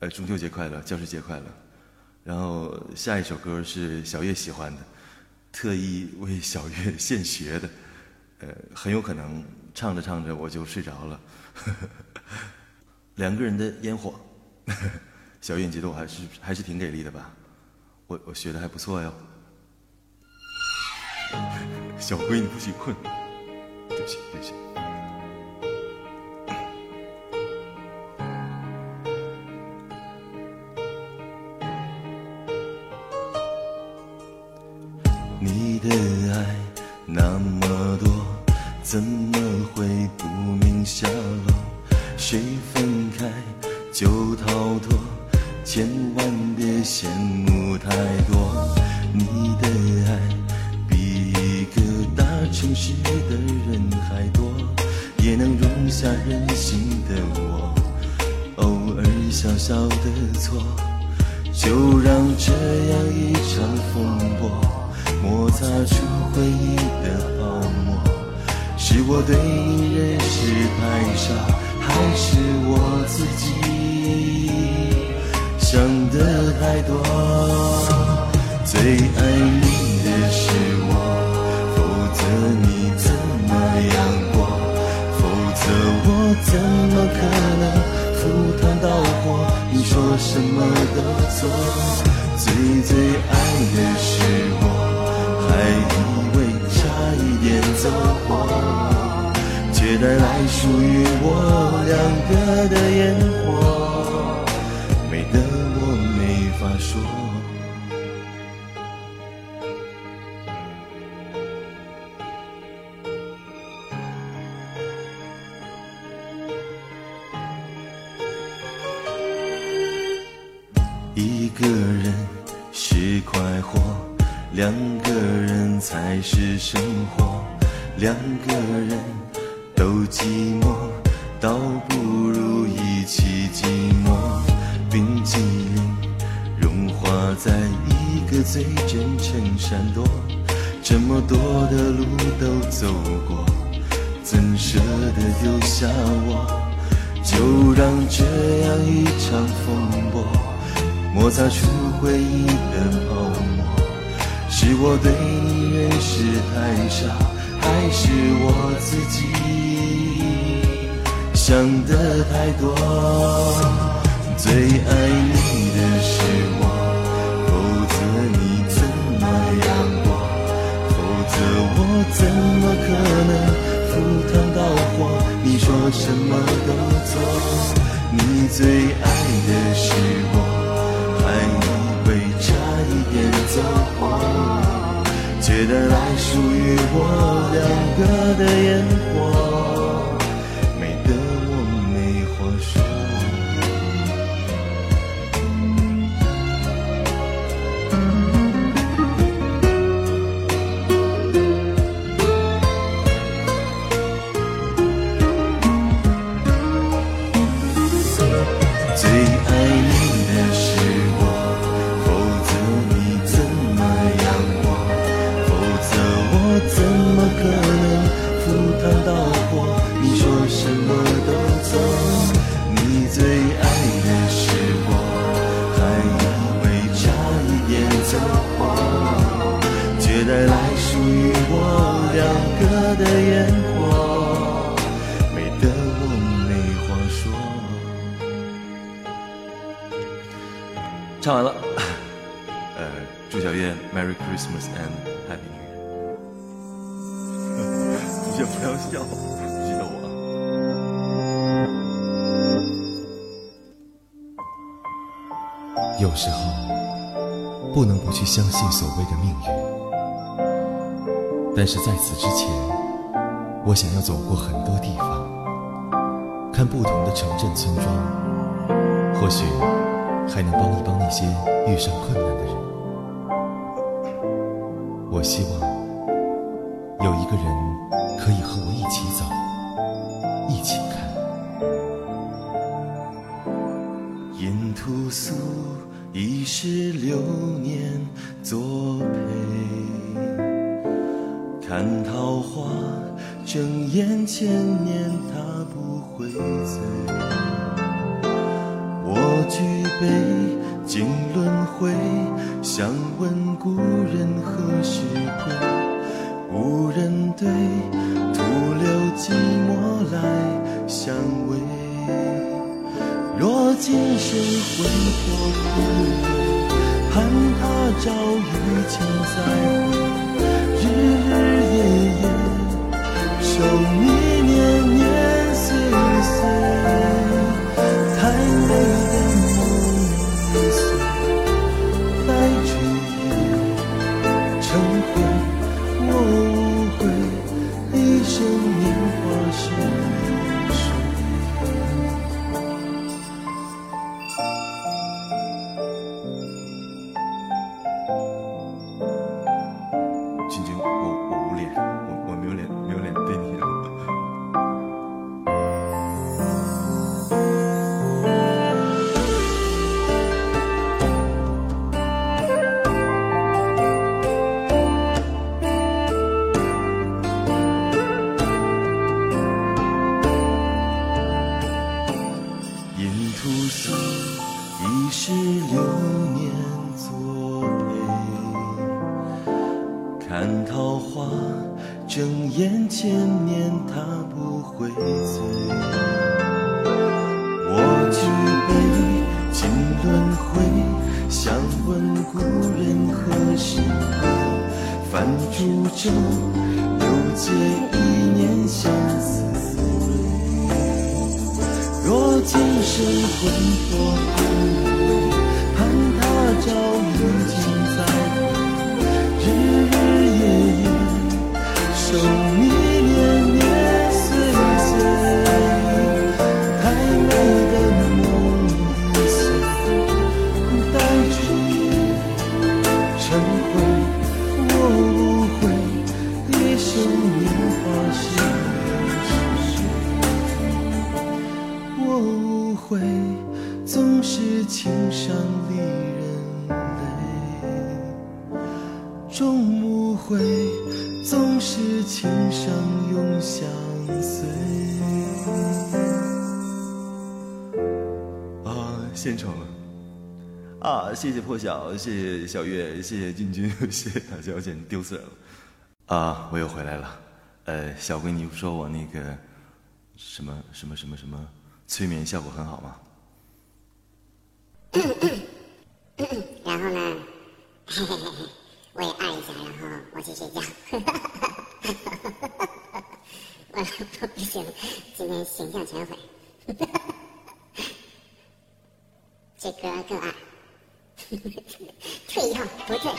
呃，中秋节快乐，教师节快乐。然后下一首歌是小月喜欢的，特意为小月现学的，呃，很有可能唱着唱着我就睡着了。两个人的烟火，小月你觉得我还是还是挺给力的吧？我我学的还不错哟。小龟你不许困，对不起对不起。谁分开就逃脱，千万别羡慕太多。你的爱比一个大城市的人还多，也能容下任性的我，偶尔小小的错，就让这样一场风波。摩擦出回忆的泡沫，是我对你认识太少，还是我自己想的太多？最爱你的是我，否则你怎么样过？否则我怎么可能赴汤蹈火？你说什么都错。最最爱的是我。还以为差一点走火，却带来属于我两个的烟火，美得我没法说。一个人是快活。两个人才是生活，两个人都寂寞，倒不如一起寂寞。冰激凌融化在一个最真诚闪躲，这么多的路都走过，怎舍得丢下我？就让这样一场风波，摩擦出回忆的泡沫。是我对你认识太少，还是我自己想的太多？最爱你的是我，否则你怎么样过？否则我怎么可能赴汤蹈火？你说什么都做。你最爱的是我，还以为差一点走火。却带来属于我两个的烟火，唱完了，呃，祝小月 Merry Christmas and Happy New Year。你先不要笑，记得我。有时候不能不去相信所谓的命运，但是在此之前，我想要走过很多地方，看不同的城镇村庄，或许还能帮一帮那些遇上困难的人。我希望有一个人可以和我一起走，一起看。沿途诉已是流年作陪，看桃花睁眼千年它不会醉。我举杯敬轮回，想问故人何时归？无人对，徒留寂寞来相慰。若今生魂魄枯萎，盼他朝雨前再会。日日夜夜守你煮粥，又借一年相思醉。若今生魂魄安。献丑了啊！谢谢破晓，谢谢小月，谢谢进军，谢谢大小姐，丢死人了啊！我又回来了。呃，小闺女说我那个什么什么什么什么催眠效果很好吗？然后呢，我也按一下，然后我去睡觉。我不行，今天形象全毁。这歌更爱，退一号不退。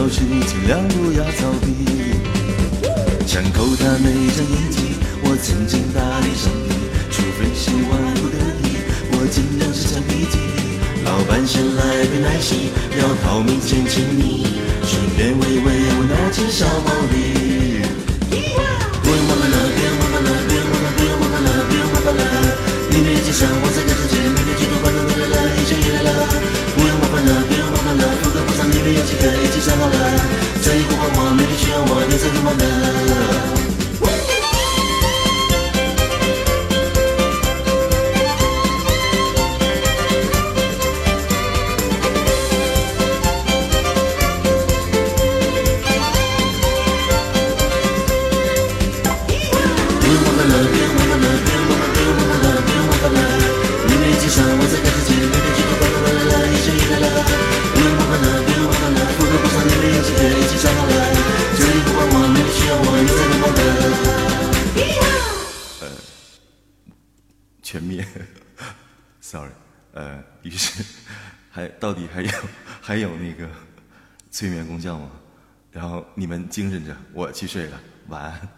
小心尽量不要逃避。枪口他没长眼睛我曾经大力上帝除非是万不得已我尽量射橡皮筋老板先来杯奶昔要逃命先请你。顺便喂喂我那只小毛驴还到底还有还有那个催眠功效吗？然后你们精神着，我去睡了，晚安。